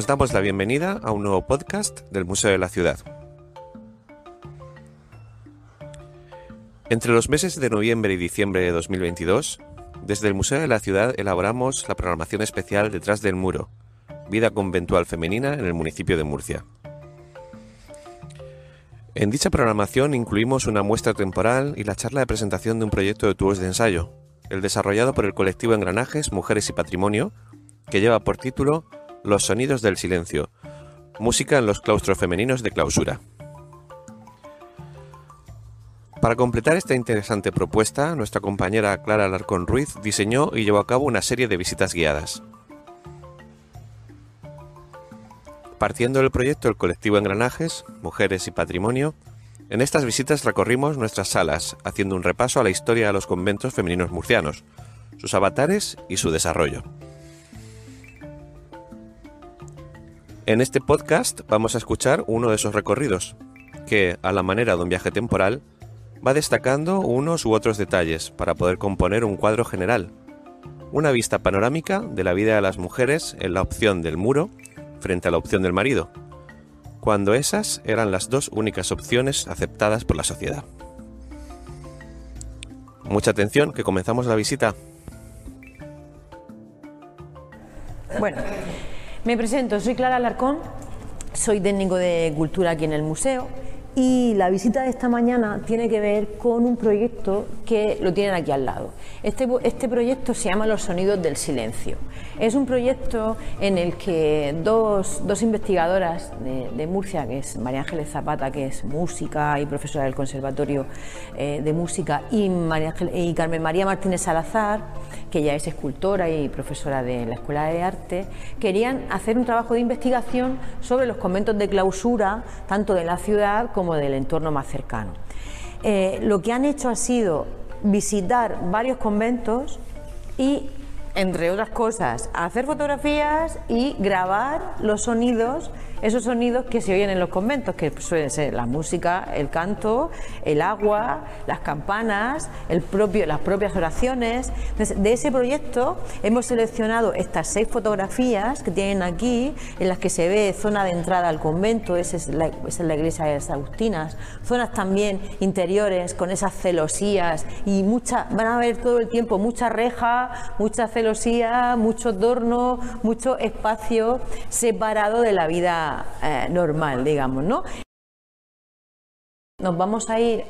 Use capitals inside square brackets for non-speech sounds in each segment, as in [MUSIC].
Os damos la bienvenida a un nuevo podcast del Museo de la Ciudad. Entre los meses de noviembre y diciembre de 2022, desde el Museo de la Ciudad elaboramos la programación especial Detrás del Muro, Vida Conventual Femenina en el municipio de Murcia. En dicha programación incluimos una muestra temporal y la charla de presentación de un proyecto de tubos de ensayo, el desarrollado por el colectivo Engranajes, Mujeres y Patrimonio, que lleva por título Los Sonidos del Silencio, música en los claustros femeninos de clausura. Para completar esta interesante propuesta, nuestra compañera Clara Alarcón Ruiz diseñó y llevó a cabo una serie de visitas guiadas. Partiendo del proyecto El colectivo Engranajes, Mujeres y Patrimonio, en estas visitas recorrimos nuestras salas, haciendo un repaso a la historia de los conventos femeninos murcianos, sus avatares y su desarrollo. En este podcast vamos a escuchar uno de esos recorridos, que, a la manera de un viaje temporal, va destacando unos u otros detalles para poder componer un cuadro general, una vista panorámica de la vida de las mujeres en la opción del muro frente a la opción del marido, cuando esas eran las dos únicas opciones aceptadas por la sociedad. Mucha atención, que comenzamos la visita. Bueno, me presento, soy Clara Alarcón, soy técnico de cultura aquí en el museo y la visita de esta mañana tiene que ver con un proyecto que lo tienen aquí al lado. Este, este, proyecto se llama Los Sonidos del Silencio. Es un proyecto en el que dos, dos investigadoras de, Murcia, que es María Ángeles Zapata, que es música y profesora del Conservatorio eh, de Música, y, María y Carmen María Martínez Salazar, que ya es escultora y profesora de la Escuela de Arte, querían hacer un trabajo de investigación sobre los conventos de clausura, tanto de la ciudad como del entorno más cercano. Eh, lo que han hecho ha sido visitar varios conventos y entre otras cosas, hacer fotografías y grabar los sonidos, esos sonidos que se oyen en los conventos, que suelen ser la música, el canto, el agua, las campanas, el propio, las propias oraciones. de ese proyecto hemos seleccionado estas seis fotografías que tienen aquí, en las que se ve zona de entrada al convento, esa es la, es la iglesia de las Agustinas, zonas también interiores con esas celosías y mucha, van a ver todo el tiempo mucha reja, mucha celosía mucho torno, mucho espacio separado de la vida eh, normal, digamos, ¿no? Nos vamos a ir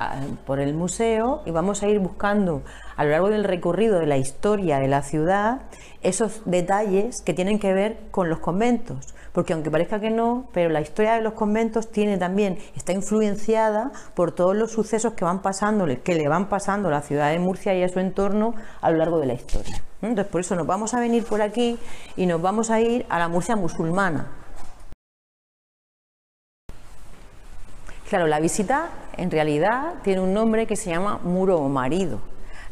por el museo y vamos a ir buscando a lo largo del recorrido de la historia de la ciudad esos detalles que tienen que ver con los conventos, porque aunque parezca que no, pero la historia de los conventos tiene también está influenciada por todos los sucesos que van pasando, que le van pasando a la ciudad de Murcia y a su entorno a lo largo de la historia. Entonces, por eso nos vamos a venir por aquí y nos vamos a ir a la Murcia musulmana. Claro, la visita en realidad tiene un nombre que se llama Muro o Marido.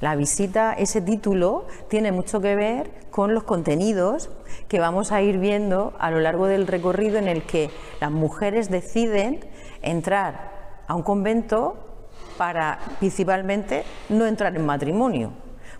La visita, ese título, tiene mucho que ver con los contenidos que vamos a ir viendo a lo largo del recorrido en el que las mujeres deciden entrar a un convento para principalmente no entrar en matrimonio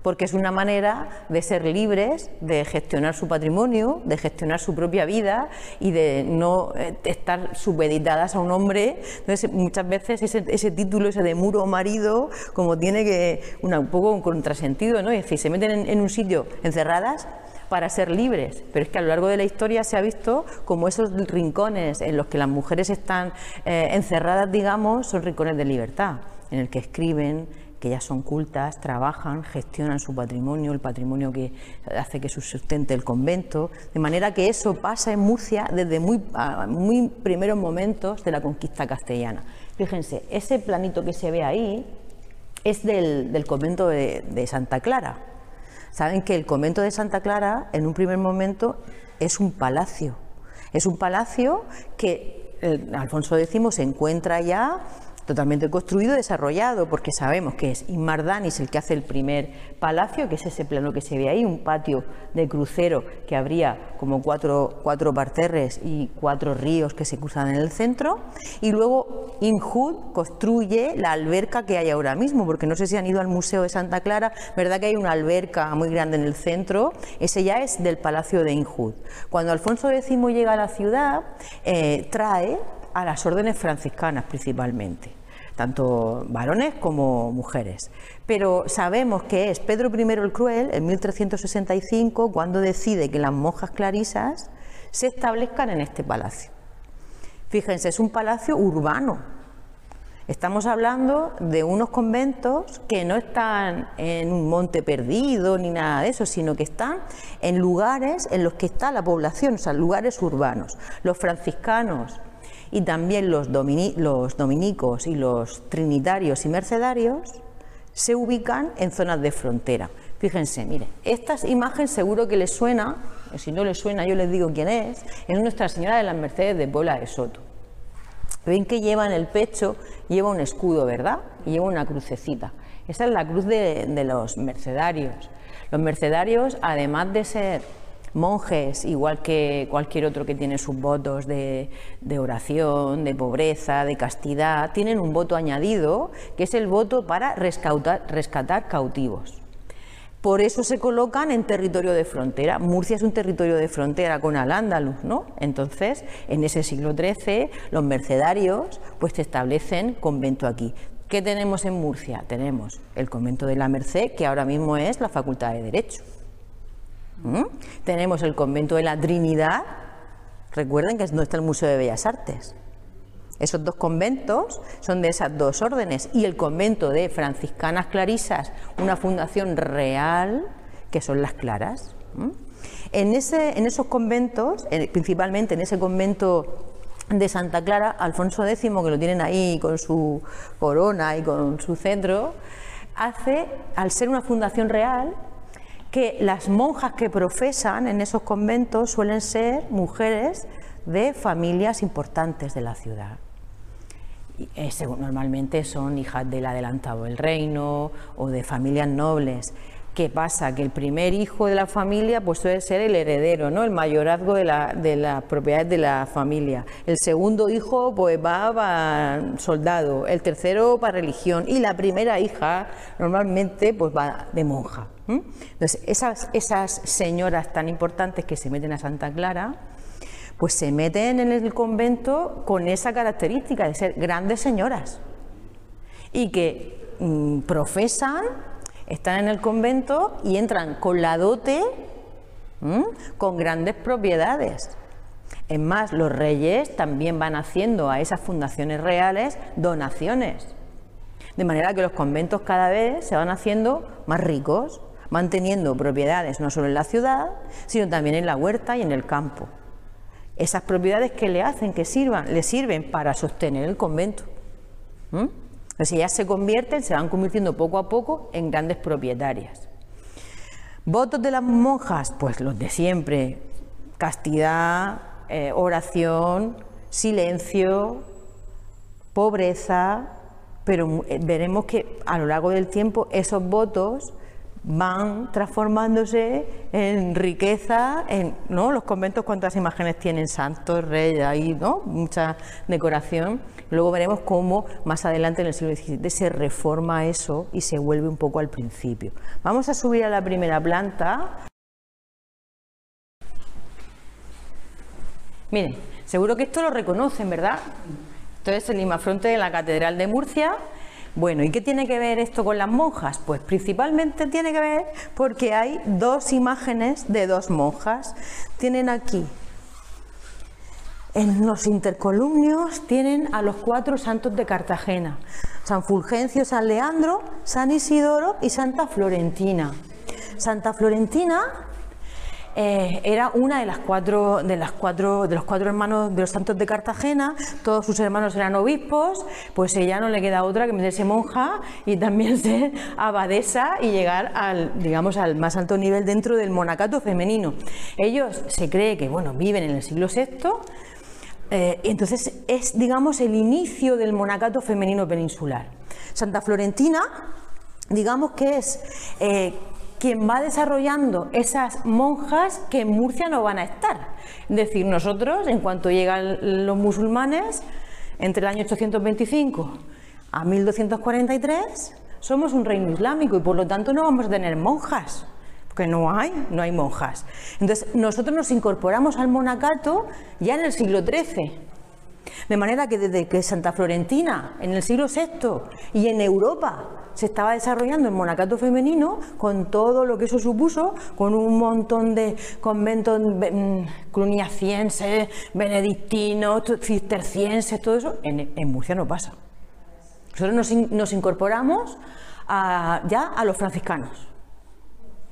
porque es una manera de ser libres, de gestionar su patrimonio, de gestionar su propia vida y de no eh, estar supeditadas a un hombre. Entonces, muchas veces ese, título, ese de muro marido, como tiene que un poco un contrasentido, ¿no? Es decir, se meten en, un sitio encerradas para ser libres, pero es que a lo largo de la historia se ha visto como esos rincones en los que las mujeres están eh, encerradas, digamos, son rincones de libertad, en el que escriben, que ya son cultas, trabajan, gestionan su patrimonio, el patrimonio que hace que sustente el convento, de manera que eso pasa en Murcia desde muy, primeros momentos de la conquista castellana. Fíjense, ese planito que se ve ahí es del, convento de, de Santa Clara. Saben que el convento de Santa Clara en un primer momento es un palacio, es un palacio que Alfonso X se encuentra ya totalmente construido desarrollado, porque sabemos que es Inmardanis el que hace el primer palacio, que es ese plano que se ve ahí, un patio de crucero que habría como cuatro, cuatro parterres y cuatro ríos que se cruzan en el centro, y luego Inhud construye la alberca que hay ahora mismo, porque no sé si han ido al Museo de Santa Clara, ¿verdad que hay una alberca muy grande en el centro? Ese ya es del Palacio de Inhud. Cuando Alfonso X llega a la ciudad, eh, trae a las órdenes franciscanas principalmente tanto varones como mujeres. Pero sabemos que es Pedro I el Cruel, en 1365, cuando decide que las monjas clarisas se establezcan en este palacio. Fíjense, es un palacio urbano. Estamos hablando de unos conventos que no están en un monte perdido ni nada de eso, sino que están en lugares en los que está la población, o sea, lugares urbanos. Los franciscanos y también los, los dominicos y los trinitarios y mercedarios se ubican en zonas de frontera. Fíjense, miren, esta imagen seguro que les suena, si no les suena yo les digo quién es, es Nuestra Señora de las Mercedes de Puebla de Soto. Ven que lleva en el pecho, lleva un escudo, ¿verdad? Y lleva una crucecita. Esa es la cruz de, de los mercedarios. Los mercedarios, además de ser monjes, igual que cualquier otro que tiene sus votos de, oración, de pobreza, de castidad, tienen un voto añadido, que es el voto para rescatar cautivos. Por eso se colocan en territorio de frontera. Murcia es un territorio de frontera con Al-Ándalus, ¿no? Entonces, en ese siglo XIII, los mercedarios pues establecen convento aquí. ¿Qué tenemos en Murcia? Tenemos el convento de la Merced, que ahora mismo es la Facultad de Derecho. ¿Mm? Tenemos el convento de la Trinidad, recuerden que es donde está el Museo de Bellas Artes. Esos dos conventos son de esas dos órdenes y el convento de franciscanas clarisas, una fundación real, que son las claras. ¿Mm? En, ese, en esos conventos, principalmente en ese convento de Santa Clara, Alfonso X, que lo tienen ahí con su corona y con su centro, hace, al ser una fundación real, que las monjas que profesan en esos conventos suelen ser mujeres de familias importantes de la ciudad. normalmente son hijas del adelantado del reino o de familias nobles. ¿Qué pasa? Que el primer hijo de la familia pues suele ser el heredero, ¿no? el mayorazgo de, la, de las propiedades de la familia. El segundo hijo pues va para soldado, el tercero para religión y la primera hija normalmente pues va de monja. Entonces, esas, señoras tan importantes que se meten a Santa Clara, pues se meten en el convento con esa característica de ser grandes señoras y que mm, profesan están en el convento y entran con la dote, con grandes propiedades. Es más, los reyes también van haciendo a esas fundaciones reales donaciones. De manera que los conventos cada vez se van haciendo más ricos, manteniendo propiedades no solo en la ciudad, sino también en la huerta y en el campo. Esas propiedades que le hacen, que sirvan, le sirven para sostener el convento. Entonces ellas se convierten, se van convirtiendo poco a poco en grandes propietarias. Votos de las monjas, pues los de siempre, castidad, eh, oración, silencio, pobreza, pero eh, veremos que a lo largo del tiempo esos votos van transformándose en riqueza, en ¿no? los conventos cuántas imágenes tienen, santos, reyes, ahí, ¿no? mucha decoración. Luego veremos cómo más adelante en el siglo XVII se reforma eso y se vuelve un poco al principio. Vamos a subir a la primera planta. Miren, seguro que esto lo reconocen, ¿verdad? Esto es el imafronte de la Catedral de Murcia bueno, ¿y qué tiene que ver esto con las monjas? Pues principalmente tiene que ver porque hay dos imágenes de dos monjas. Tienen aquí, en los intercolumnios, tienen a los cuatro santos de Cartagena. San Fulgencio, San Leandro, San Isidoro y Santa Florentina. Santa Florentina eh, era una de las cuatro de de los cuatro hermanos de los santos de Cartagena, todos sus hermanos eran obispos, pues ella no le queda otra que meterse monja y también [LAUGHS] ser abadesa y llegar al digamos al más alto nivel dentro del monacato femenino. Ellos se cree que bueno, viven en el siglo VI Eh, entonces es, digamos, el inicio del monacato femenino peninsular. Santa Florentina, digamos que es eh, quien va desarrollando esas monjas que en Murcia no van a estar. Es decir, nosotros, en cuanto llegan los musulmanes, entre el año 825 a 1243, somos un reino islámico y por lo tanto no vamos a tener monjas que no hay, no hay monjas. Entonces, nosotros nos incorporamos al monacato ya en el siglo XIII. De manera que desde que Santa Florentina, en el siglo VI y en Europa, se estaba desarrollando el monacato femenino, con todo lo que eso supuso, con un montón de conventos mm, cluniacienses, benedictinos, cistercienses, todo eso, en, Murcia no pasa. Nosotros nos, incorporamos ya a los franciscanos.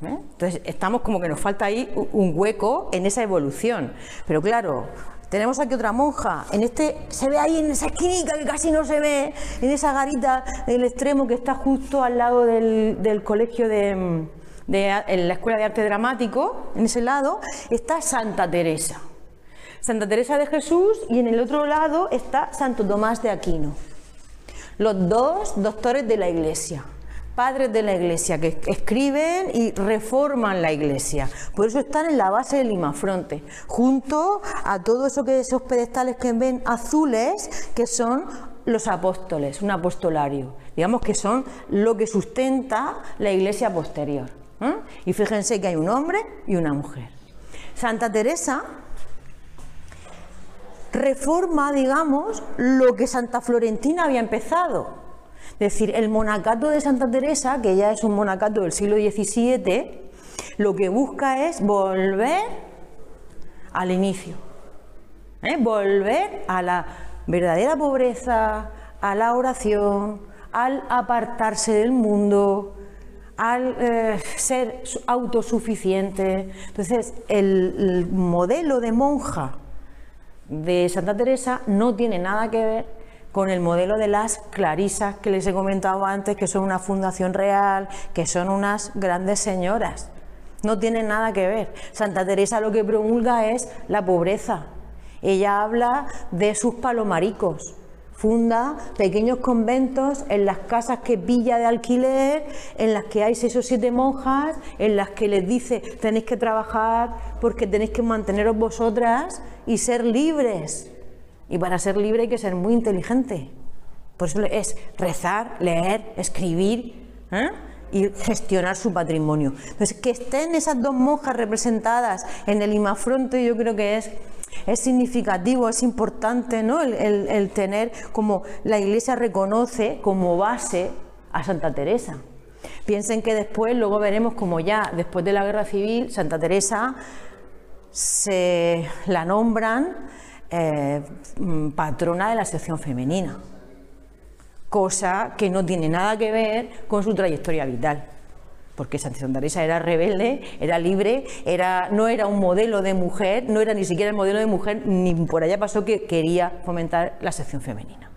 ¿Eh? Entonces, estamos como que nos falta ahí un hueco en esa evolución. Pero claro, tenemos aquí otra monja. En este se ve ahí en esa esquinita que casi no se ve, en esa garita del extremo que está justo al lado del, colegio de, la Escuela de Arte Dramático, en ese lado, está Santa Teresa. Santa Teresa de Jesús y en el otro lado está Santo Tomás de Aquino. Los dos doctores de la Iglesia padres de la iglesia que escriben y reforman la iglesia. Por eso están en la base del Limafronte, junto a todo eso que esos pedestales que ven azules, que son los apóstoles, un apostolario. Digamos que son lo que sustenta la iglesia posterior. Y fíjense que hay un hombre y una mujer. Santa Teresa reforma, digamos, lo que Santa Florentina había empezado. Es decir, el monacato de Santa Teresa, que ya es un monacato del siglo XVII, lo que busca es volver al inicio, ¿eh? volver a la verdadera pobreza, a la oración, al apartarse del mundo, al eh, ser autosuficiente. Entonces, el modelo de monja de Santa Teresa no tiene nada que ver con el modelo de las clarisas que les he comentado antes, que son una fundación real, que son unas grandes señoras. No tienen nada que ver. Santa Teresa lo que promulga es la pobreza. Ella habla de sus palomaricos. Funda pequeños conventos en las casas que pilla de alquiler, en las que hay seis o siete monjas, en las que les dice tenéis que trabajar porque tenéis que manteneros vosotras y ser libres. Y para ser libre hay que ser muy inteligente. Por eso es rezar, leer, escribir ¿eh? y gestionar su patrimonio. Entonces, que estén esas dos monjas representadas en el imafronte, yo creo que es, es significativo, es importante ¿no? el, el tener como la Iglesia reconoce como base a Santa Teresa. Piensen que después, luego veremos como ya después de la guerra civil, Santa Teresa se la nombran eh, mm, patrona de la sección femenina, cosa que no tiene nada que ver con su trayectoria vital. Porque Santa Teresa era rebelde, era libre, era, no era un modelo de mujer, no era ni siquiera el modelo de mujer, ni por allá pasó que quería fomentar la sección femenina.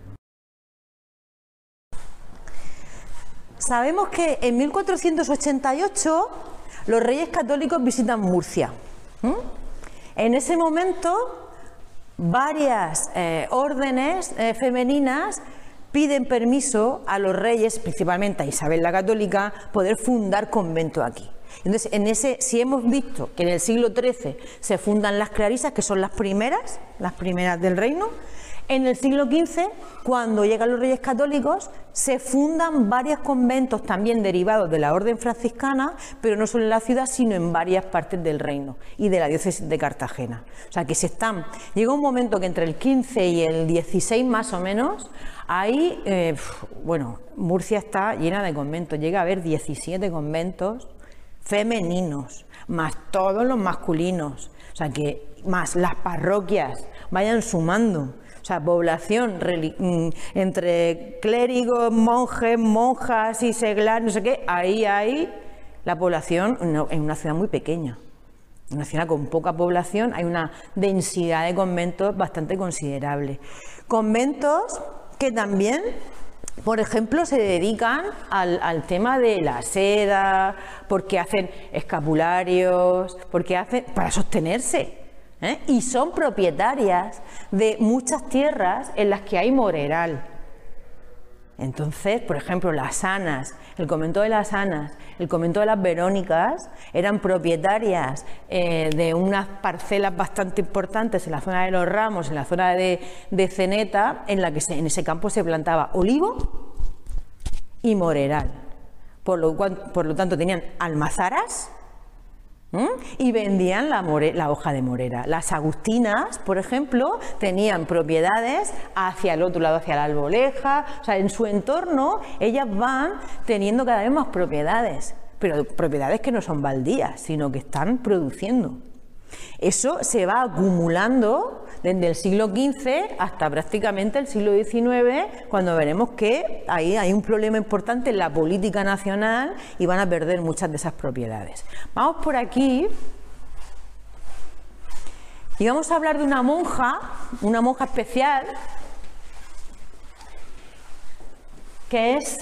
Sabemos que en 1488 los reyes católicos visitan Murcia. En ese momento varias eh, órdenes eh, femeninas piden permiso a los reyes, principalmente a Isabel la Católica, poder fundar convento aquí. Entonces, en ese, si hemos visto que en el siglo XIII se fundan las clarisas, que son las primeras, las primeras del reino, en el siglo XV, cuando llegan los reyes católicos, se fundan varios conventos también derivados de la orden franciscana, pero no solo en la ciudad, sino en varias partes del reino y de la diócesis de Cartagena. O sea que se están. Llega un momento que entre el 15 y el 16 más o menos, ahí, eh, bueno, Murcia está llena de conventos. Llega a haber 17 conventos femeninos, más todos los masculinos. O sea que más las parroquias vayan sumando. Sea, población mm, entre clérigos, monjes, monjas y seglares, no sé qué, ahí hay la población en una ciudad muy pequeña. Una ciudad con poca población hay una densidad de conventos bastante considerable. Conventos que también, por ejemplo, se dedican al, tema de la seda, porque hacen escapularios, porque hacen para sostenerse. ¿Eh? y son propietarias de muchas tierras en las que hay moreral. Entonces, por ejemplo, las Anas, el convento de las Anas, el convento de las Verónicas eran propietarias eh, de unas parcelas bastante importantes en la zona de los Ramos, en la zona de, Ceneta, en la que en ese campo se plantaba olivo y moreral. Por lo, por lo tanto, tenían almazaras y vendían la, la, hoja de morera. Las agustinas, por ejemplo, tenían propiedades hacia el otro lado, hacia la alboleja, o sea, en su entorno ellas van teniendo cada vez más propiedades, pero propiedades que no son baldías, sino que están produciendo. Eso se va acumulando desde el siglo XV hasta prácticamente el siglo XIX, cuando veremos que ahí hay un problema importante en la política nacional y van a perder muchas de esas propiedades. Vamos por aquí y vamos a hablar de una monja, una monja especial, que es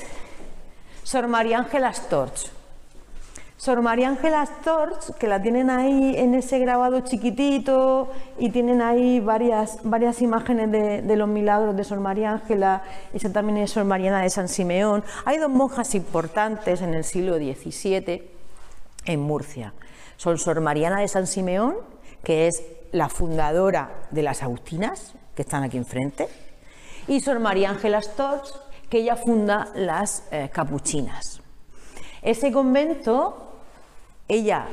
Sor María Ángela Storch. Sor María Ángela Storch, que la tienen ahí en ese grabado chiquitito y tienen ahí varias, varias imágenes de, los milagros de Sor María Ángela, esa también es Sor Mariana de San Simeón. Hay dos monjas importantes en el siglo XVII en Murcia. Son Sor Mariana de San Simeón, que es la fundadora de las Agustinas, que están aquí enfrente, y Sor María Ángela Storch, que ella funda las eh, Capuchinas. Ese convento ella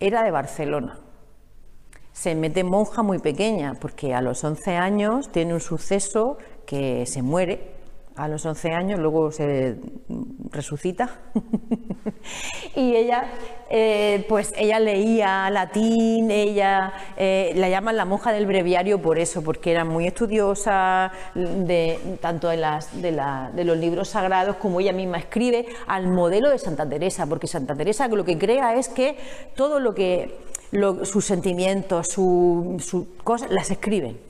era de Barcelona. Se mete monja muy pequeña porque a los 11 años tiene un suceso que se muere a los 11 años, luego se resucita. [LAUGHS] y ella, eh, pues ella leía latín, ella eh, la llaman la monja del breviario por eso, porque era muy estudiosa de, tanto de, los libros sagrados como ella misma escribe al modelo de Santa Teresa, porque Santa Teresa lo que crea es que todo lo que sus sentimientos, sus cosas, las escriben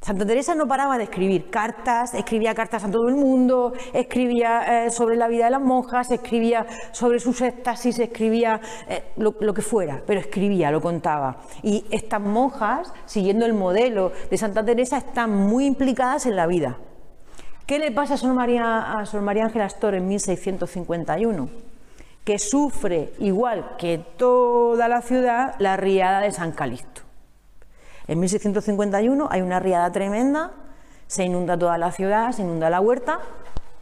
Santa Teresa no paraba de escribir cartas, escribía cartas a todo el mundo, escribía eh, sobre la vida de las monjas, escribía sobre sus éxtasis, escribía eh, lo, que fuera, pero escribía, lo contaba. Y estas monjas, siguiendo el modelo de Santa Teresa, están muy implicadas en la vida. ¿Qué le pasa a Sor María, a Sor María Ángela Astor en 1651? Que sufre, igual que toda la ciudad, la riada de San Calixto. En 1651 hay una riada tremenda, se inunda toda la ciudad, se inunda la huerta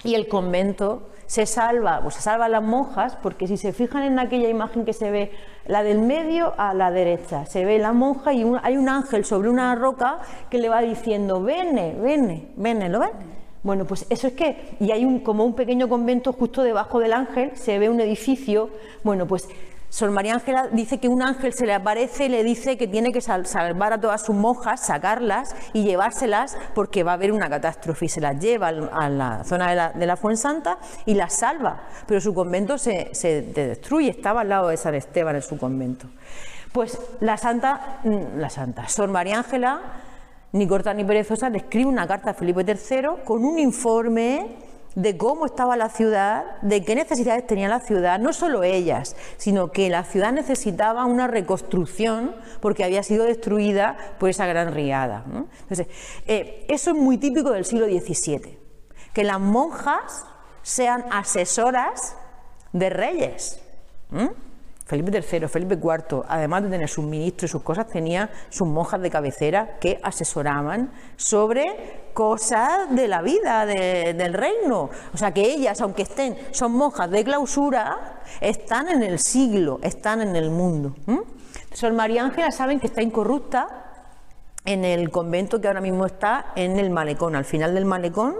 y el convento se salva, pues se salvan las monjas, porque si se fijan en aquella imagen que se ve, la del medio a la derecha, se ve la monja y hay un ángel sobre una roca que le va diciendo, vene, vene, vene, ¿lo ven? Bueno, pues eso es que, y hay un, como un pequeño convento justo debajo del ángel, se ve un edificio, bueno, pues Sor María Ángela dice que un ángel se le aparece y le dice que tiene que salvar a todas sus monjas, sacarlas y llevárselas porque va a haber una catástrofe. Y se las lleva a la zona de la, de Fuensanta y las salva. Pero su convento se, se destruye, estaba al lado de San Esteban en su convento. Pues la santa, mm, la santa, Sor María Ángela, ni corta ni perezosa, le escribe una carta a Felipe III con un informe de cómo estaba la ciudad, de qué necesidades tenía la ciudad, no solo ellas, sino que la ciudad necesitaba una reconstrucción porque había sido destruida por esa gran riada. Entonces, eh, eso es muy típico del siglo XVII, que las monjas sean asesoras de reyes. Felipe III, Felipe IV, además de tener sus ministros y sus cosas, tenía sus monjas de cabecera que asesoraban sobre cosas de la vida del reino. O sea que ellas, aunque estén, son monjas de clausura, están en el siglo, están en el mundo. Sor María Ángela saben que está incorrupta en el convento que ahora mismo está en el malecón, al final del malecón,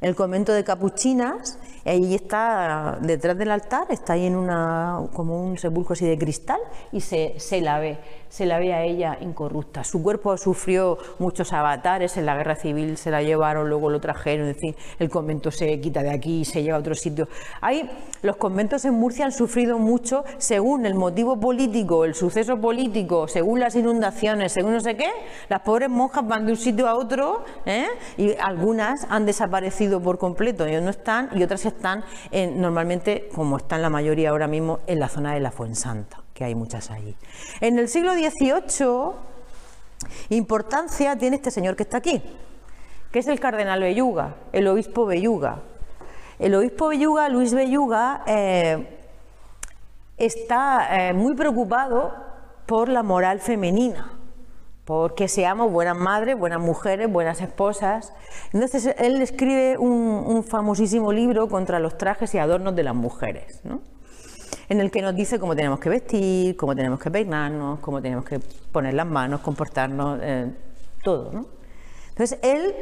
el convento de capuchinas Ahí está, detrás del altar, está ahí en una, como un sepulcro así de cristal y se, se la ve se la ve a ella incorrupta. Su cuerpo sufrió muchos avatares, en la guerra civil se la llevaron, luego lo trajeron, es decir, el convento se quita de aquí y se lleva a otro sitio. Ahí los conventos en Murcia han sufrido mucho según el motivo político, el suceso político, según las inundaciones, según no sé qué, las pobres monjas van de un sitio a otro ¿eh? y algunas han desaparecido por completo, ellos no están y otras están normalmente, como están la mayoría ahora mismo, en la zona de la Fuensanta que hay muchas allí. En el siglo XVIII Importancia tiene este señor que está aquí, que es el cardenal Belluga, el obispo Belluga. El obispo Belluga, Luis Belluga, eh, está eh, muy preocupado por la moral femenina, porque seamos buenas madres, buenas mujeres, buenas esposas. Entonces él escribe un, famosísimo libro contra los trajes y adornos de las mujeres, en el que nos dice cómo tenemos que vestir, cómo tenemos que peinarnos, cómo tenemos que poner las manos, comportarnos, eh, todo. Entonces él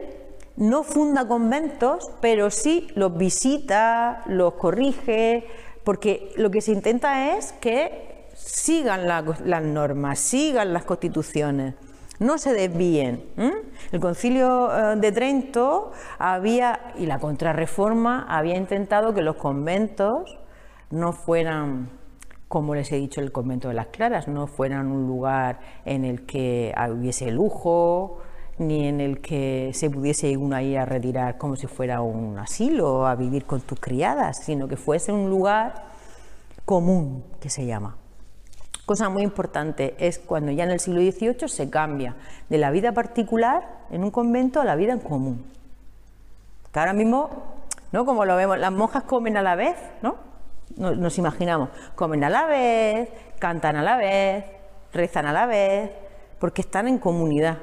no funda conventos, pero sí los visita, los corrige, porque lo que se intenta es que sigan las normas, sigan las constituciones, no se desvíen. El concilio eh, de Trento había, y la contrarreforma, había intentado que los conventos no fueran, como les he dicho, el convento de las Claras, no fueran un lugar en el que hubiese lujo, ni en el que se pudiese uno ir a retirar como si fuera un asilo, a vivir con tus criadas, sino que fuese un lugar común, que se llama. Cosa muy importante es cuando ya en el siglo XVIII se cambia de la vida particular en un convento a la vida en común. Que ahora mismo, ¿no? Como lo vemos, las monjas comen a la vez, ¿no? Nos imaginamos, comen a la vez, cantan a la vez, rezan a la vez, porque están en comunidad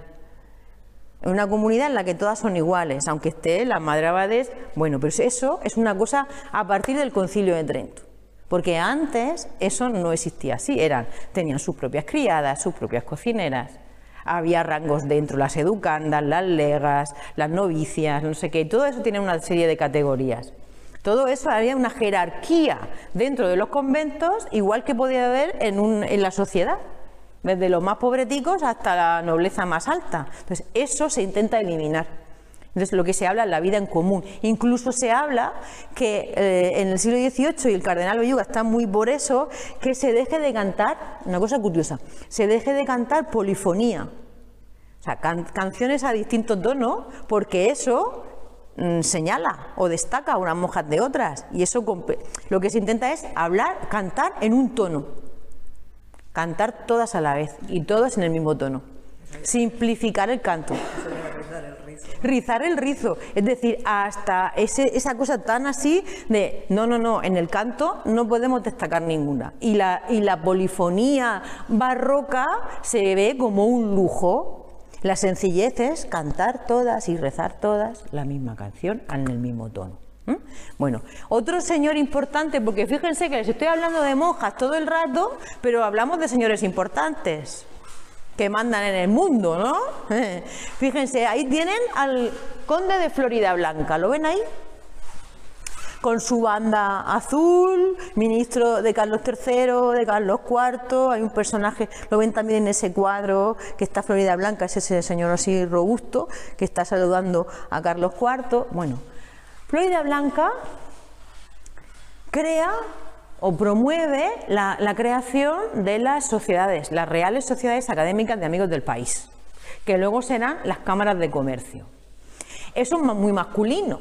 una comunidad en la que todas son iguales, aunque esté la madre abades, bueno, pero eso es una cosa a partir del concilio de Trento. Porque antes eso no existía así, eran, tenían sus propias criadas, sus propias cocineras, había rangos dentro, las educandas, las legas, las novicias, no sé qué, todo eso tiene una serie de categorías. Todo eso había una jerarquía dentro de los conventos, igual que podía haber en, en la sociedad desde los más pobreticos hasta la nobleza más alta. Entonces, eso se intenta eliminar. Entonces, lo que se habla es la vida en común. Incluso se habla que eh, en el siglo XVIII, y el cardenal Belluga está muy por eso, que se deje de cantar, una cosa curiosa, se deje de cantar polifonía. O sea, canciones a distintos tonos, porque eso señala o destaca a unas monjas de otras. Y eso lo que se intenta es hablar, cantar en un tono cantar todas a la vez y todas en el mismo tono. Simplificar el canto. Rizar el rizo, es decir, hasta esa cosa tan así de no, no, no, en el canto no podemos destacar ninguna. Y la, y la polifonía barroca se ve como un lujo. La sencillez es cantar todas y rezar todas la misma canción en el mismo tono. Bueno, otro señor importante, porque fíjense que les estoy hablando de monjas todo el rato, pero hablamos de señores importantes que mandan en el mundo, ¿no? [LAUGHS] Fíjense, ahí tienen al conde de Florida Blanca, ¿lo ven ahí? Con su banda azul, ministro de Carlos III, de Carlos IV, hay un personaje, lo ven también en ese cuadro que está Florida Blanca, es ese señor así robusto que está saludando a Carlos IV. Bueno, Florida Blanca crea o promueve la, creación de las sociedades, las reales sociedades académicas de amigos del país, que luego serán las cámaras de comercio. Eso es muy masculino,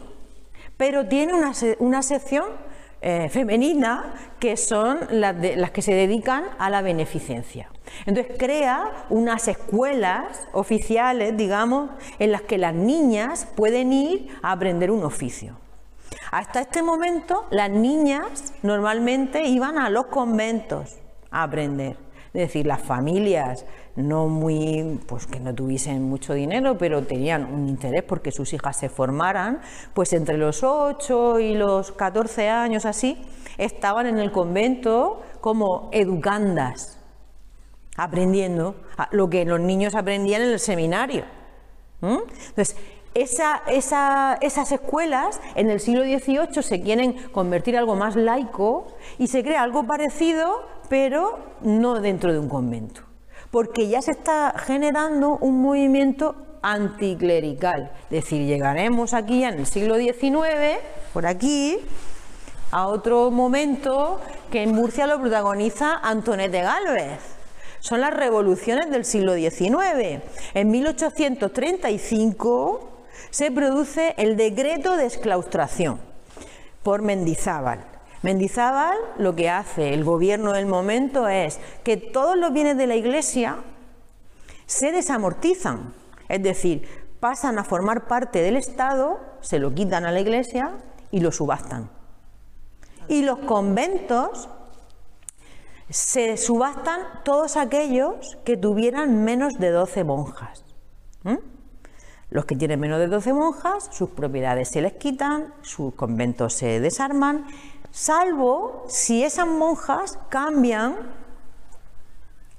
pero tiene una, sección eh, femenina que son las que se dedican a la beneficencia. Entonces crea unas escuelas oficiales, digamos, en las que las niñas pueden ir a aprender un oficio. Hasta este momento las niñas normalmente iban a los conventos a aprender. Es decir, las familias no muy, pues que no tuviesen mucho dinero, pero tenían un interés porque sus hijas se formaran, pues entre los 8 y los 14 años así, estaban en el convento como educandas, aprendiendo lo que los niños aprendían en el seminario. Entonces, esas escuelas en el siglo XVIII se quieren convertir en algo más laico y se crea algo parecido, pero no dentro de un convento, porque ya se está generando un movimiento anticlerical. Es decir, llegaremos aquí en el siglo XIX, por aquí, a otro momento que en Murcia lo protagoniza Antonete Galvez son las revoluciones del siglo XIX. En 1835 se produce el decreto de exclaustración por Mendizábal. Mendizábal lo que hace el gobierno del momento es que todos los bienes de la iglesia se desamortizan, es decir, pasan a formar parte del Estado, se lo quitan a la Iglesia y lo subastan. Y los conventos se subastan todos aquellos que tuvieran menos de 12 monjas. Los que tienen menos de 12 monjas, sus propiedades se les quitan, sus conventos se desarman, salvo si esas monjas cambian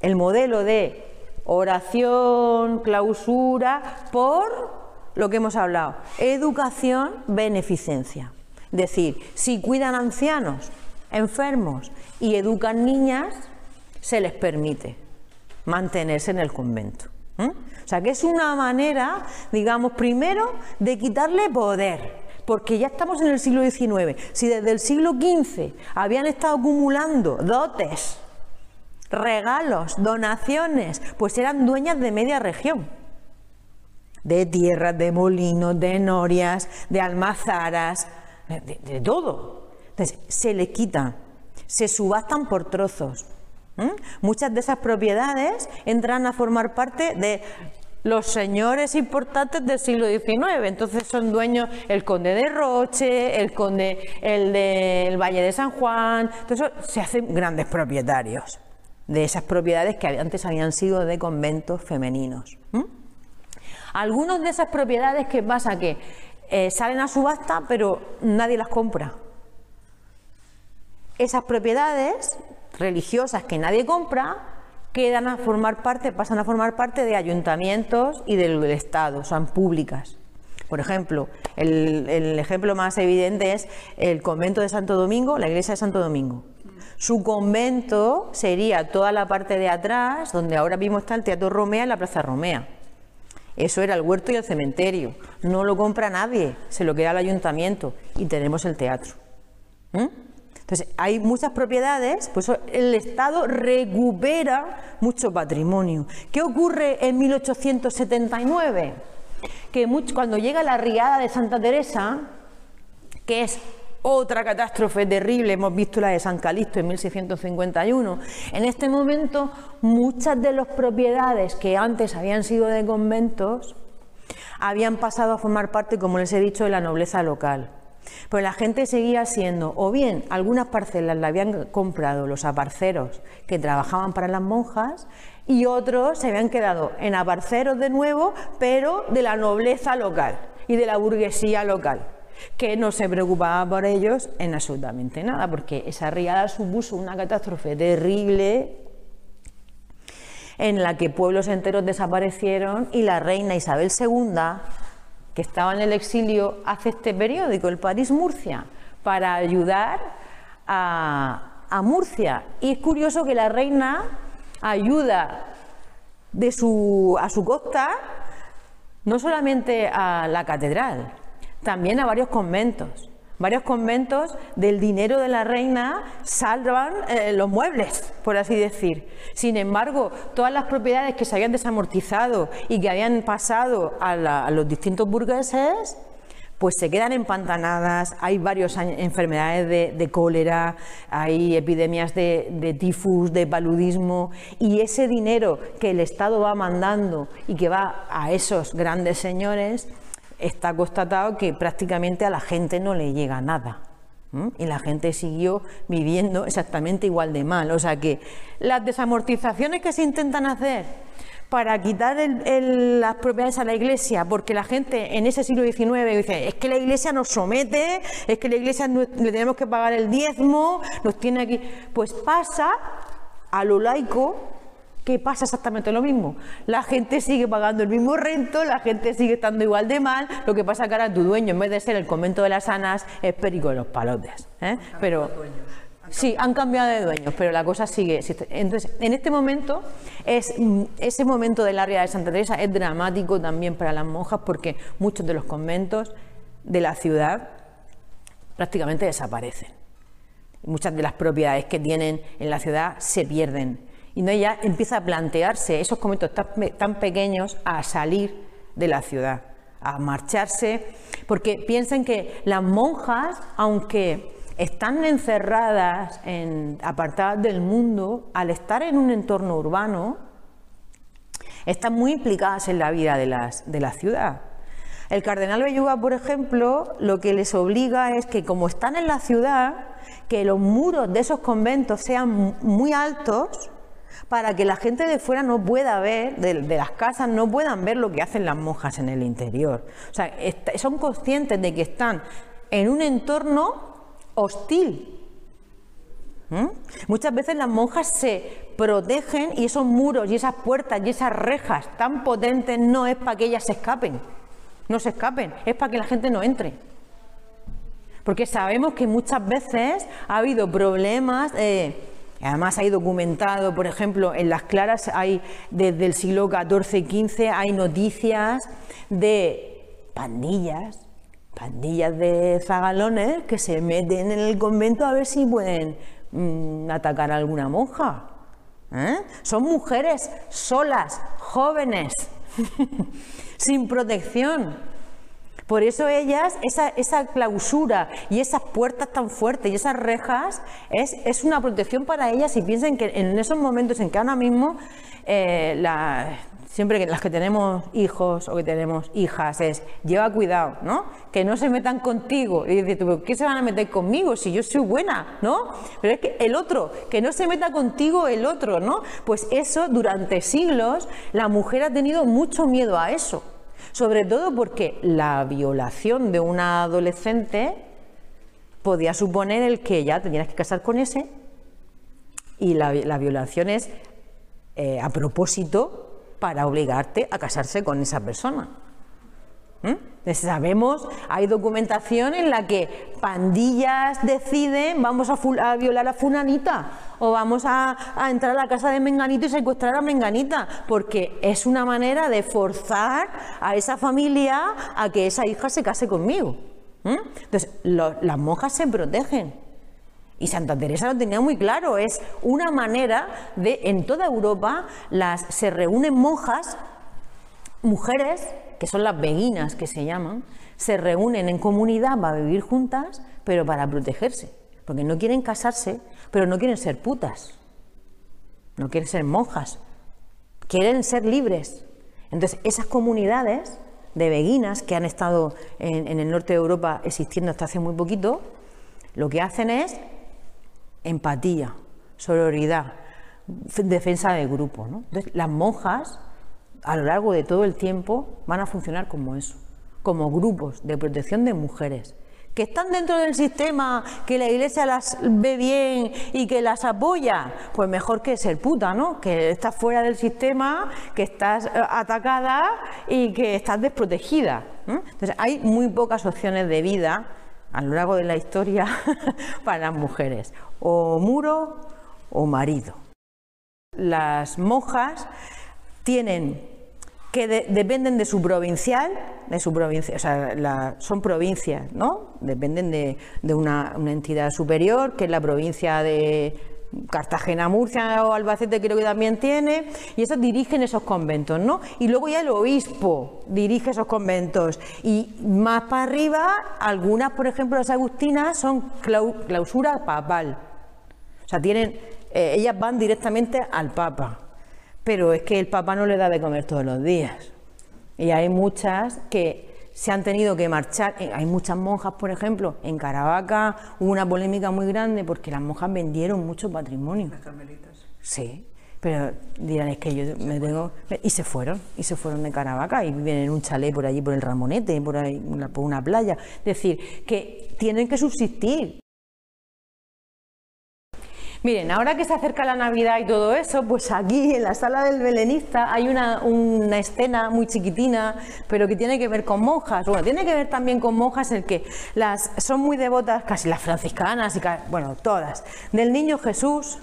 el modelo de oración, clausura, por lo que hemos hablado, educación, beneficencia. Es decir, si cuidan ancianos, enfermos y educan niñas, se les permite mantenerse en el convento. O sea que es una manera, digamos, primero de quitarle poder, porque ya estamos en el siglo XIX. Si desde el siglo XV habían estado acumulando dotes, regalos, donaciones, pues eran dueñas de media región. De tierras, de molinos, de norias, de almazaras, de, todo. Entonces, se les quita, se subastan por trozos. Muchas de esas propiedades entran a formar parte de los señores importantes del siglo XIX. Entonces son dueños el conde de Roche, el conde el del Valle de San Juan. Entonces se hacen grandes propietarios de esas propiedades que antes habían sido de conventos femeninos. Algunas de esas propiedades que pasa que eh, salen a subasta, pero nadie las compra. Esas propiedades religiosas que nadie compra quedan a formar parte, pasan a formar parte de ayuntamientos y del, Estado, son públicas. Por ejemplo, el, el, ejemplo más evidente es el convento de Santo Domingo, la iglesia de Santo Domingo. Su convento sería toda la parte de atrás, donde ahora mismo está el Teatro Romea y la Plaza Romea. Eso era el huerto y el cementerio. No lo compra nadie, se lo queda al ayuntamiento y tenemos el teatro. ¿Mm? Entonces, hay muchas propiedades, pues el Estado recupera mucho patrimonio. ¿Qué ocurre en 1879? Que cuando llega la riada de Santa Teresa, que es otra catástrofe terrible, hemos visto la de San Calixto en 1651. En este momento, muchas de las propiedades que antes habían sido de conventos habían pasado a formar parte, como les he dicho, de la nobleza local. Pues la gente seguía siendo, o bien algunas parcelas la habían comprado los aparceros que trabajaban para las monjas, y otros se habían quedado en aparceros de nuevo, pero de la nobleza local y de la burguesía local que no se preocupaba por ellos en absolutamente nada, porque esa riada supuso una catástrofe terrible en la que pueblos enteros desaparecieron y la reina Isabel II, que estaba en el exilio, hace este periódico, el París Murcia, para ayudar a, a Murcia. Y es curioso que la reina ayuda de su, a su costa no solamente a la catedral, también a varios conventos. Varios conventos del dinero de la reina salvan eh, los muebles, por así decir. Sin embargo, todas las propiedades que se habían desamortizado y que habían pasado a, los distintos burgueses, pues se quedan empantanadas, hay varias enfermedades de, cólera, hay epidemias de, de, tifus, de paludismo, y ese dinero que el Estado va mandando y que va a esos grandes señores, está constatado que prácticamente a la gente no le llega nada. Y la gente siguió viviendo exactamente igual de mal. O sea que las desamortizaciones que se intentan hacer para quitar las propiedades a la iglesia, porque la gente en ese siglo XIX dice, es que la iglesia nos somete, es que la iglesia le tenemos que pagar el diezmo, nos tiene aquí. Pues pasa a lo laico ¿Qué pasa exactamente lo mismo. La gente sigue pagando el mismo rento, la gente sigue estando igual de mal, lo que pasa que ahora tu dueño, en vez de ser el convento de las Anas, es Perico de los Palotes. ¿eh? Pero sí, han cambiado de dueños, pero la cosa sigue. Entonces, en este momento, es, mm, ese momento del área de Santa Teresa es dramático también para las monjas porque muchos de los conventos de la ciudad prácticamente desaparecen. Muchas de las propiedades que tienen en la ciudad se pierden y no ella empieza a plantearse esos conventos tan, pequeños a salir de la ciudad, a marcharse, porque piensan que las monjas, aunque están encerradas, en, apartadas del mundo, al estar en un entorno urbano, están muy implicadas en la vida de, las, de la ciudad. El cardenal Belluga, por ejemplo, lo que les obliga es que como están en la ciudad, que los muros de esos conventos sean muy altos para que la gente de fuera no pueda ver, de, las casas, no puedan ver lo que hacen las monjas en el interior. O sea, son conscientes de que están en un entorno hostil. ¿Mm? Muchas veces las monjas se protegen y esos muros y esas puertas y esas rejas tan potentes no es para que ellas se escapen, no se escapen, es para que la gente no entre. Porque sabemos que muchas veces ha habido problemas. Eh, Además hay documentado, por ejemplo, en las claras hay desde el siglo XIV y XV hay noticias de pandillas, pandillas de zagalones que se meten en el convento a ver si pueden mm, atacar a alguna monja. ¿eh? Son mujeres solas, jóvenes, [LAUGHS] sin protección por eso ellas, esa, clausura y esas puertas tan fuertes y esas rejas es, una protección para ellas y piensen que en esos momentos en que ahora mismo eh, siempre que las que tenemos hijos o que tenemos hijas es lleva cuidado, ¿no? Que no se metan contigo. Y dices, ¿por qué se van a meter conmigo si yo soy buena, ¿no? Pero es que el otro, que no se meta contigo el otro, ¿no? Pues eso durante siglos la mujer ha tenido mucho miedo a eso sobre todo porque la violación de una adolescente podía suponer el que ya tenías que casar con ese y la, violación es eh, a propósito para obligarte a casarse con esa persona. ¿Mm? Sabemos, hay documentación en la que pandillas deciden vamos a, violar a Funanita o vamos a, entrar a la casa de Menganito y secuestrar a Menganita, porque es una manera de forzar a esa familia a que esa hija se case conmigo. Entonces, las monjas se protegen. Y Santa Teresa lo tenía muy claro, es una manera de, en toda Europa, las, se reúnen monjas, mujeres, que son las beguinas que se llaman, se reúnen en comunidad para vivir juntas, pero para protegerse, porque no quieren casarse, pero no quieren ser putas, no quieren ser monjas, quieren ser libres. Entonces, esas comunidades de beguinas que han estado en, el norte de Europa existiendo hasta hace muy poquito, lo que hacen es empatía, sororidad, defensa del grupo. Entonces, las monjas a lo largo de todo el tiempo van a funcionar como eso, como grupos de protección de mujeres que están dentro del sistema, que la iglesia las ve bien y que las apoya, pues mejor que ser puta, ¿no? Que estás fuera del sistema, que estás eh, atacada y que estás desprotegida. Entonces hay muy pocas opciones de vida a lo largo de la historia [LAUGHS] para las mujeres, o muro o marido. Las monjas tienen que dependen de su provincial, de su provincia, o sea, son provincias, ¿no? Dependen de, una, entidad superior, que es la provincia de Cartagena, Murcia o Albacete creo que también tiene, y esos dirigen esos conventos, ¿no? Y luego ya el obispo dirige esos conventos. Y más para arriba, algunas, por ejemplo, las agustinas son clausura papal. O sea, tienen, eh, ellas van directamente al Papa pero es que el papá no le da de comer todos los días. Y hay muchas que se han tenido que marchar. Eh, hay muchas monjas, por ejemplo, en Caravaca hubo una polémica muy grande porque las monjas vendieron mucho patrimonio. Las carmelitas. Sí, pero dirán, es que yo me tengo... Y se fueron, y se fueron de Caravaca y viven en un chalet por allí, por el Ramonete, por, ahí, por una playa. Es decir, que tienen que subsistir. Miren, ahora que se acerca la Navidad y todo eso, pues aquí en la sala del belenista hay una, escena muy chiquitina, pero que tiene que ver con monjas. Bueno, tiene que ver también con monjas en que las son muy devotas, casi las franciscanas y bueno, todas, del niño Jesús,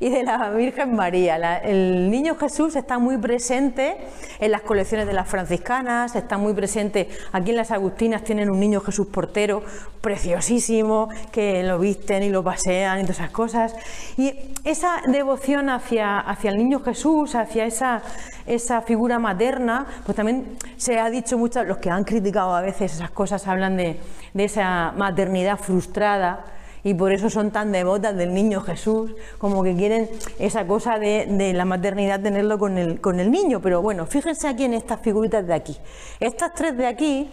y de la Virgen María. el niño Jesús está muy presente en las colecciones de las franciscanas, está muy presente aquí en las Agustinas, tienen un niño Jesús portero preciosísimo, que lo visten y lo pasean y todas esas cosas. Y esa devoción hacia, hacia el niño Jesús, hacia esa, esa figura materna, pues también se ha dicho mucho, los que han criticado a veces esas cosas hablan de, de esa maternidad frustrada y por eso son tan devotas del niño Jesús, como que quieren esa cosa de, la maternidad tenerlo con el, con el niño. Pero bueno, fíjense aquí en estas figuritas de aquí. Estas tres de aquí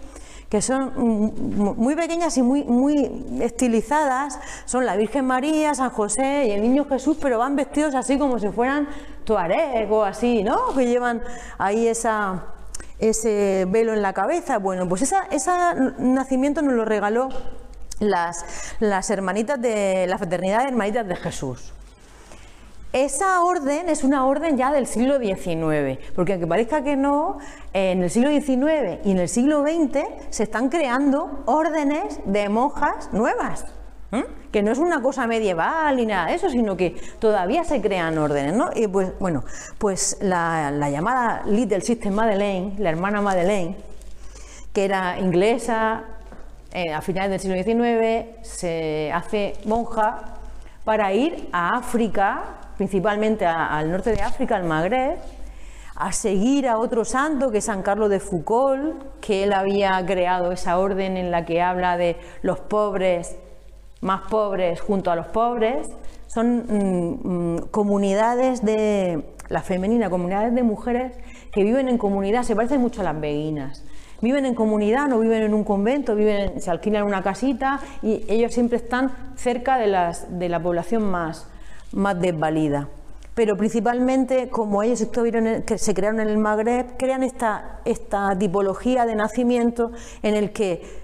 que son muy pequeñas y muy, muy estilizadas, son la Virgen María, San José y el Niño Jesús, pero van vestidos así como si fueran tuareg o así, ¿no? Que llevan ahí esa, ese velo en la cabeza. Bueno, pues ese nacimiento nos lo regaló las, hermanitas de la fraternidad de hermanitas de Jesús. Esa orden es una orden ya del siglo XIX, porque aunque parezca que no, en el siglo XIX y en el siglo XX se están creando órdenes de monjas nuevas, que no es una cosa medieval ni nada de eso, sino que todavía se crean órdenes, ¿no? Y pues bueno, pues la, llamada Little Sister Madeleine, la hermana Madeleine, que era inglesa, eh, a finales del siglo XIX, se hace monja para ir a África principalmente al norte de África, al Magreb, a seguir a otro santo que es San Carlos de Foucault, que él había creado esa orden en la que habla de los pobres más pobres junto a los pobres. Son mm, mm, comunidades de la femenina, comunidades de mujeres que viven en comunidad, se parecen mucho a las beguinas. Viven en comunidad, no viven en un convento, viven, se alquilan una casita y ellos siempre están cerca de, las, de la población más, más desvalida. Pero principalmente, como ellos estuvieron que se crearon en el Magreb, crean esta, esta tipología de nacimiento en el que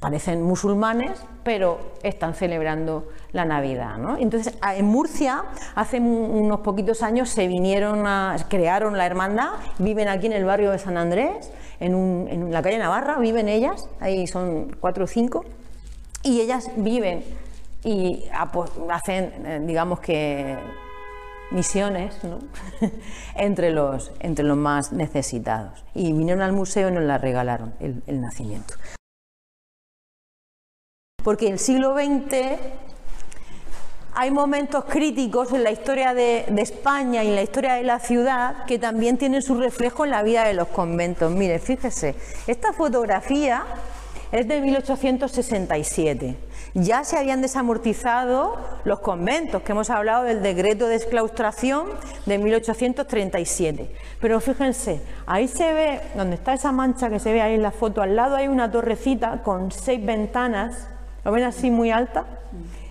parecen musulmanes, pero están celebrando la Navidad. Entonces, en Murcia, hace unos poquitos años, se vinieron a, crearon la hermandad, viven aquí en el barrio de San Andrés, en, en la calle Navarra, viven ellas, ahí son cuatro o cinco, y ellas viven y hacen, eh, digamos que, misiones [LAUGHS] entre, los, entre los más necesitados. Y vinieron al museo y nos la regalaron, el, nacimiento. Porque el siglo XX hay momentos críticos en la historia de, España y en la historia de la ciudad que también tienen su reflejo en la vida de los conventos. Mire, fíjese, esta fotografía es de 1867 ya se habían desamortizado los conventos, que hemos hablado del decreto de exclaustración de 1837. Pero fíjense, ahí se ve, donde está esa mancha que se ve ahí en la foto, al lado hay una torrecita con seis ventanas, ¿lo ven así muy alta?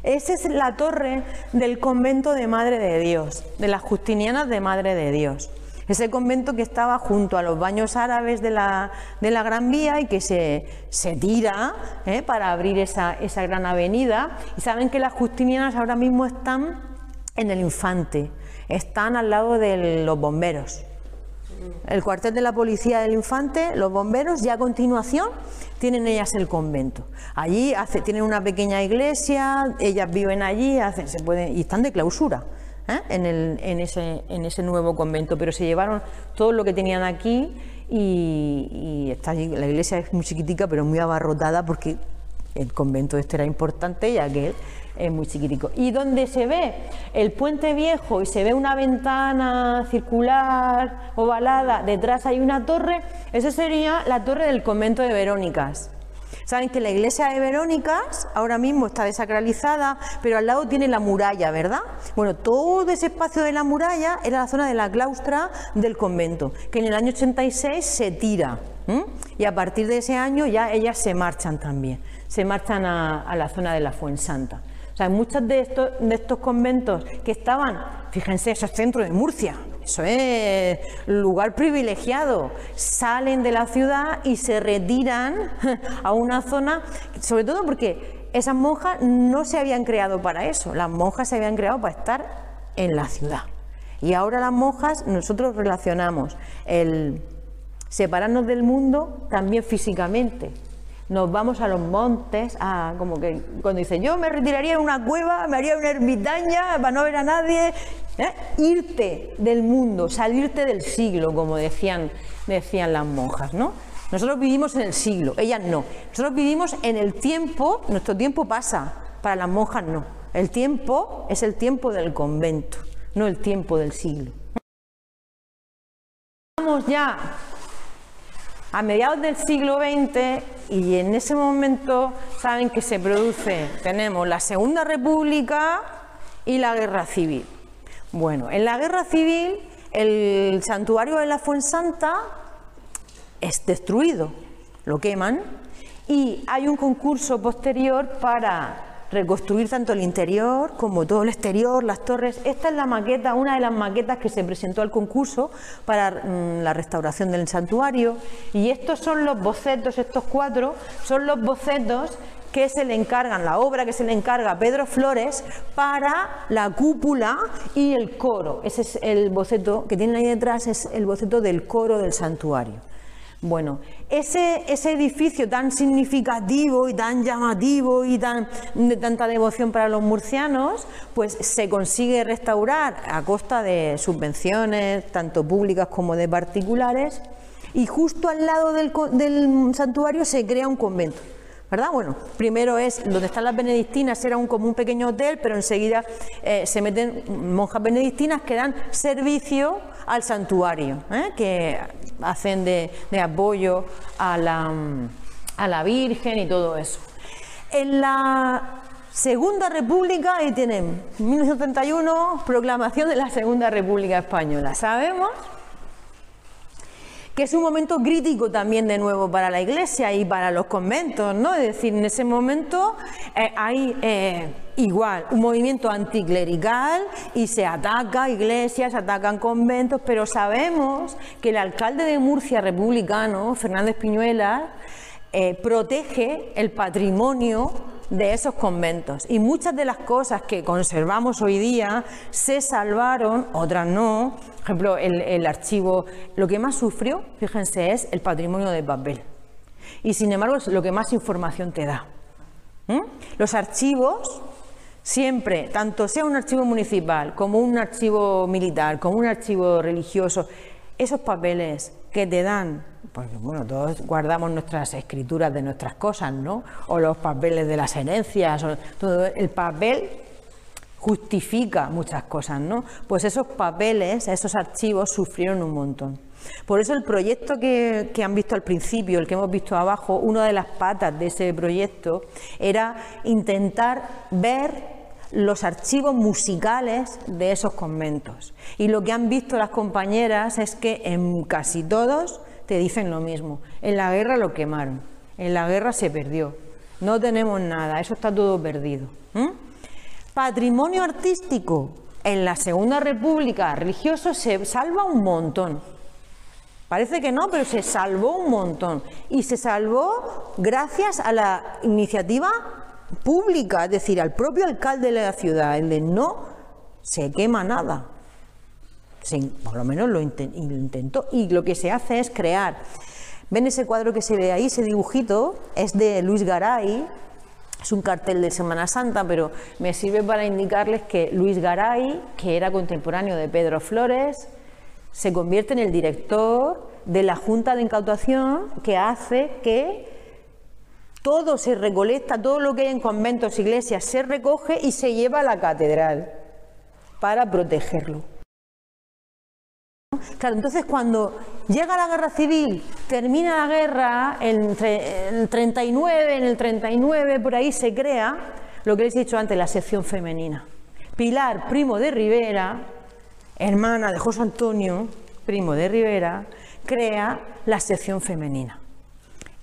Esa es la torre del convento de Madre de Dios, de las Justinianas de Madre de Dios. Ese convento que estaba junto a los baños árabes de la, de la Gran Vía y que se, se tira ¿eh? para abrir esa, esa gran avenida. Y saben que las Justinianas ahora mismo están en el Infante, están al lado de los bomberos. El cuartel de la policía del Infante, los bomberos, y a continuación tienen ellas el convento. Allí hace, tienen una pequeña iglesia, ellas viven allí, hacen, se pueden, y están de clausura. ¿eh? en, el, en, ese, en, ese, nuevo convento, pero se llevaron todo lo que tenían aquí y, está allí, la iglesia es muy chiquitica pero muy abarrotada porque el convento este era importante y aquel es muy chiquitico. Y donde se ve el puente viejo y se ve una ventana circular, ovalada, detrás hay una torre, esa sería la torre del convento de Verónicas. Saben que la iglesia de Verónicas ahora mismo está desacralizada, pero al lado tiene la muralla, ¿verdad? Bueno, todo ese espacio de la muralla era la zona de la claustra del convento, que en el año 86 se tira. Y a partir de ese año ya ellas se marchan también, se marchan a, la zona de la Fuensanta. O sea, muchos de estos, conventos que estaban, fíjense, eso es centro de Murcia, eso es lugar privilegiado. Salen de la ciudad y se retiran [LAUGHS] a una zona, sobre todo porque esas monjas no se habían creado para eso. Las monjas se habían creado para estar en la ciudad. Y ahora las monjas nosotros relacionamos el separarnos del mundo también físicamente nos vamos a los montes, a, como que cuando dice yo me retiraría en una cueva, me haría una ermitaña para no ver a nadie, ¿eh? irte del mundo, salirte del siglo, como decían, decían las monjas, ¿no? Nosotros vivimos en el siglo, ellas no. Nosotros vivimos en el tiempo, nuestro tiempo pasa, para las monjas no. El tiempo es el tiempo del convento, no el tiempo del siglo. Vamos ya a mediados del siglo XX y en ese momento saben que se produce, tenemos la Segunda República y la Guerra Civil. Bueno, en la Guerra Civil el santuario de la Fuensanta es destruido, lo queman y hay un concurso posterior para reconstruir tanto el interior como todo el exterior, las torres. Esta es la maqueta, una de las maquetas que se presentó al concurso para mm, la restauración del santuario. Y estos son los bocetos, estos cuatro, son los bocetos que se le encargan, la obra que se le encarga a Pedro Flores para la cúpula y el coro. Ese es el boceto que tienen ahí detrás, es el boceto del coro del santuario. Bueno, ese, edificio tan significativo y tan llamativo y tan, de tanta devoción para los murcianos, pues se consigue restaurar a costa de subvenciones, tanto públicas como de particulares, y justo al lado del, santuario se crea un convento. ¿Verdad? Bueno, primero es donde están las benedictinas, era un, como un pequeño hotel, pero enseguida eh, se meten monjas benedictinas que dan servicio al santuario, ¿eh? que hacen de, apoyo a la, a la Virgen y todo eso. En la Segunda República, ahí tienen 1931, proclamación de la Segunda República Española. Sabemos que es un momento crítico también de nuevo para la Iglesia y para los conventos, ¿no? Es decir, en ese momento eh, hay eh, igual un movimiento anticlerical y se ataca iglesias, se atacan conventos, pero sabemos que el alcalde de Murcia republicano, Fernández Piñuela, eh, protege el patrimonio de esos conventos. Y muchas de las cosas que conservamos hoy día se salvaron, otras no. Por ejemplo, el, archivo, lo que más sufrió, fíjense, es el patrimonio de papel. Y sin embargo, es lo que más información te da. Los archivos siempre, tanto sea un archivo municipal como un archivo militar, como un archivo religioso, esos papeles que te dan, porque bueno, todos guardamos nuestras escrituras de nuestras cosas, ¿no? O los papeles de las herencias, todo el papel justifica muchas cosas, ¿no? Pues esos papeles, esos archivos sufrieron un montón. Por eso el proyecto que, que, han visto al principio, el que hemos visto abajo, una de las patas de ese proyecto era intentar ver los archivos musicales de esos conventos. Y lo que han visto las compañeras es que en casi todos te dicen lo mismo. En la guerra lo quemaron, en la guerra se perdió, no tenemos nada, eso está todo perdido. Patrimonio artístico, en la Segunda República religioso se salva un montón. Parece que no, pero se salvó un montón. Y se salvó gracias a la iniciativa pública, es decir, al propio alcalde de la ciudad, el de no se quema nada. Por lo menos lo, intentó. Y lo que se hace es crear. ¿Ven ese cuadro que se ve ahí, ese dibujito? Es de Luis Garay, es un cartel de Semana Santa, pero me sirve para indicarles que Luis Garay, que era contemporáneo de Pedro Flores, se convierte en el director de la Junta de Incautación que hace que todo se recolecta, todo lo que hay en conventos, iglesias, se recoge y se lleva a la catedral para protegerlo. Claro, entonces cuando llega la guerra civil, termina la guerra, entre el 39, en el 39 por ahí se crea lo que les he dicho antes, la sección femenina. Pilar, primo de Rivera, hermana de José Antonio, primo de Rivera, crea la sección femenina.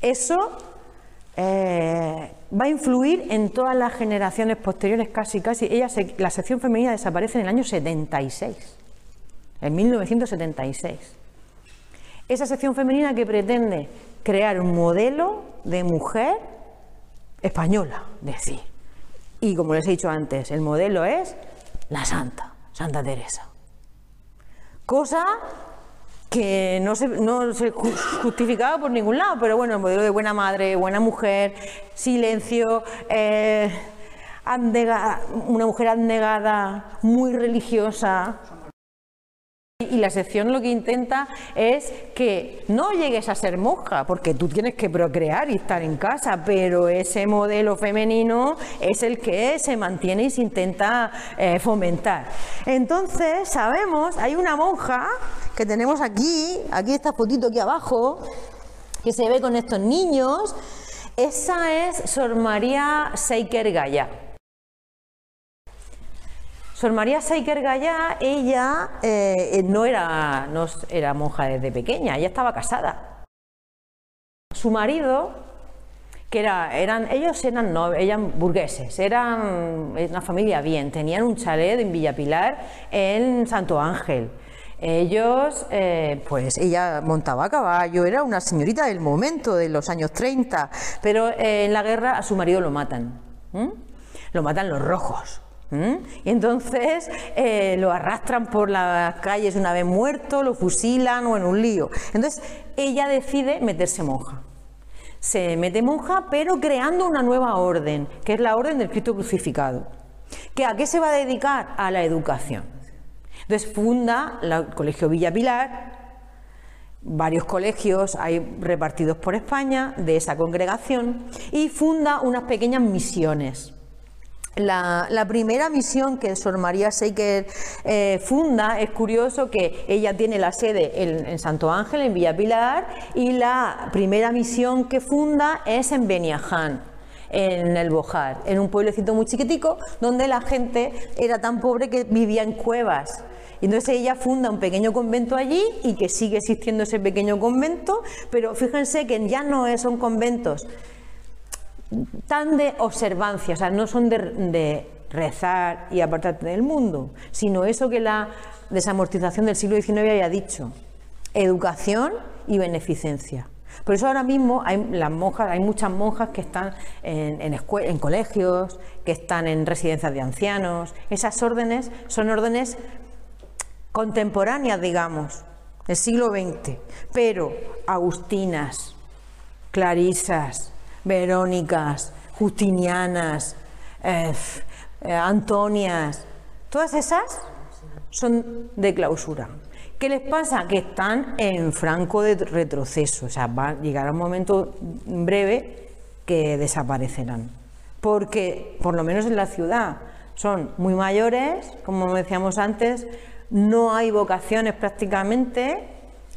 Eso eh, va a influir en todas las generaciones posteriores, casi, casi. Ella la sección femenina desaparece en el año 76, en 1976. Esa sección femenina que pretende crear un modelo de mujer española, decir. Y como les he dicho antes, el modelo es la Santa, Santa Teresa. Cosa que no se, justificaba por ningún lado, pero bueno, el modelo de buena madre, buena mujer, silencio, eh, una mujer abnegada, muy religiosa, y la sección lo que intenta es que no llegues a ser monja, porque tú tienes que procrear y estar en casa, pero ese modelo femenino es el que se mantiene y se intenta eh, fomentar. Entonces, sabemos, hay una monja que tenemos aquí, aquí esta fotito aquí abajo, que se ve con estos niños, esa es Sor María Seiker Gaya. Sor María Seiker Gaya, ella eh, no, era, no era monja desde pequeña, ella estaba casada. Su marido, que era, eran, ellos eran, no, eran burgueses, eran una familia bien, tenían un chalet en Villa Pilar en Santo Ángel. Ellos, eh, pues ella montaba a caballo, era una señorita del momento, de los años 30, pero eh, en la guerra a su marido lo matan. Lo matan los rojos. Y entonces eh, lo arrastran por las calles una vez muerto, lo fusilan o en un lío. Entonces ella decide meterse monja. Se mete monja, pero creando una nueva orden, que es la orden del Cristo crucificado. ¿Que ¿A qué se va a dedicar? A la educación. Entonces funda el Colegio Villa Pilar, varios colegios hay repartidos por España de esa congregación y funda unas pequeñas misiones. La, primera misión que Sor María Seiker eh, funda es curioso que ella tiene la sede en, Santo Ángel, en Villa Pilar, y la primera misión que funda es en Beniaján, en el Bojar, en un pueblecito muy chiquitico donde la gente era tan pobre que vivía en cuevas. Entonces ella funda un pequeño convento allí y que sigue existiendo ese pequeño convento, pero fíjense que ya no son conventos tan de observancia, o sea, no son de, rezar y apartarte del mundo, sino eso que la desamortización del siglo XIX haya dicho, educación y beneficencia. Por eso ahora mismo hay las monjas, hay muchas monjas que están en, en, colegios, que están en residencias de ancianos. Esas órdenes son órdenes contemporáneas, digamos, del siglo XX, pero agustinas, clarisas, verónicas, justinianas, eh, eh, antonias, todas esas son de clausura. ¿Qué les pasa? Que están en franco de retroceso, o sea, va a llegar un momento breve que desaparecerán. Porque, por lo menos en la ciudad, son muy mayores, como decíamos antes, no hay vocaciones prácticamente.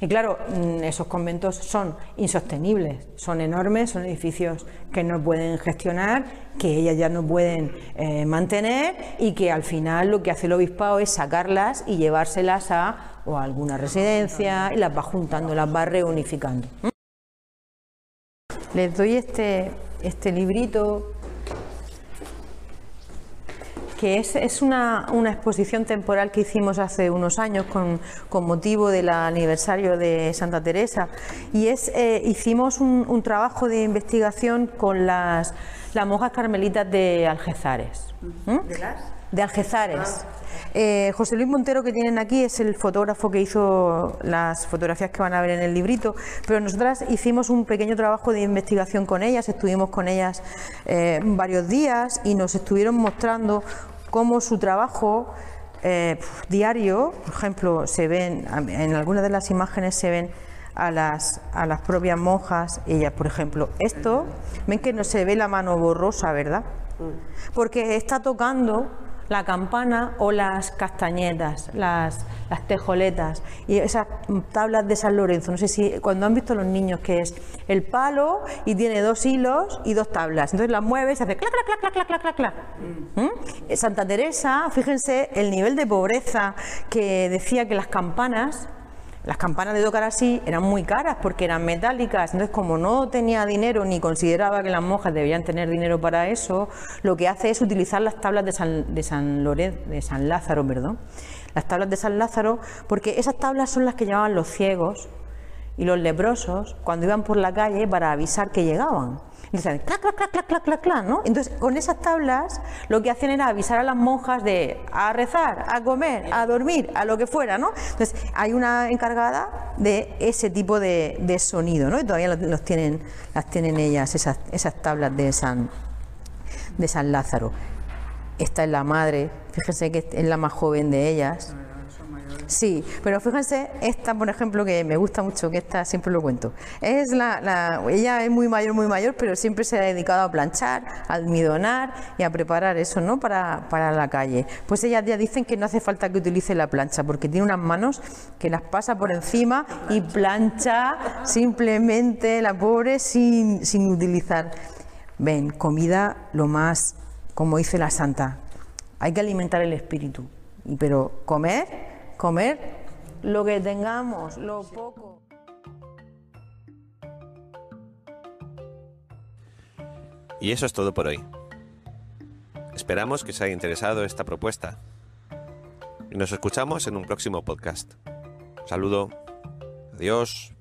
Y claro, mm, esos conventos son insostenibles, son enormes, son edificios que no pueden gestionar, que ellas ya no pueden eh, mantener y que al final lo que hace el obispado es sacarlas y llevárselas a, o alguna residencia y las va juntando, las va reunificando. Les doy este, este librito que es, una, exposición temporal que hicimos hace unos años con, motivo del aniversario de Santa Teresa y es eh, hicimos un, trabajo de investigación con las, las monjas carmelitas de Algezares. ¿De las? De Algezares. Ah. Eh, José Luis Montero que tienen aquí es el fotógrafo que hizo las fotografías que van a ver en el librito, pero nosotras hicimos un pequeño trabajo de investigación con ellas, estuvimos con ellas eh, varios días y nos estuvieron mostrando cómo su trabajo eh, diario, por ejemplo, se ven, en algunas de las imágenes se ven a las, a las propias monjas, ellas, por ejemplo, esto, ven que no se ve la mano borrosa, ¿verdad? Mm. Porque está tocando la campana o las castañetas, las, las tejoletas y esas tablas de San Lorenzo. No sé si cuando han visto los niños que es el palo y tiene dos hilos y dos tablas. Entonces las mueves y hace clac, clac, clac, clac, clac, clac, clac. ¿Mm? Santa Teresa, fíjense el nivel de pobreza que decía que las campanas las campanas de tocar así eran muy caras porque eran metálicas, entonces como no tenía dinero ni consideraba que las monjas debían tener dinero para eso, lo que hace es utilizar las tablas de San, de San, de San Lázaro, perdón, las tablas de San Lázaro, porque esas tablas son las que llevaban los ciegos y los leprosos cuando iban por la calle para avisar que llegaban. Entonces, clac, clac, clac, clac, clac, clac, ¿no? Entonces, con esas tablas lo que hacían era avisar a las monjas de a rezar, a comer, a dormir, a lo que fuera, ¿no? Entonces, hay una encargada de ese tipo de, sonido, ¿no? Y todavía los, tienen, las tienen ellas, esas, esas tablas de San, de San Lázaro. Esta es la madre, fíjense que es la más joven de ellas. Sí, pero fíjense, esta, por ejemplo, que me gusta mucho, que esta siempre lo cuento. Es la, ella es muy mayor, muy mayor, pero siempre se ha dedicado a planchar, a almidonar y a preparar eso, ¿no? Para, para la calle. Pues ellas ya dicen que no hace falta que utilice la plancha, porque tiene unas manos que las pasa por encima y plancha simplemente la pobre sin, sin utilizar ven, comida lo más, como dice la santa, hay que alimentar el espíritu, pero comer, comer lo que tengamos, lo poco. Y eso es todo por hoy. Esperamos que os haya interesado esta propuesta. Y nos escuchamos en un próximo podcast. saludo. Adiós.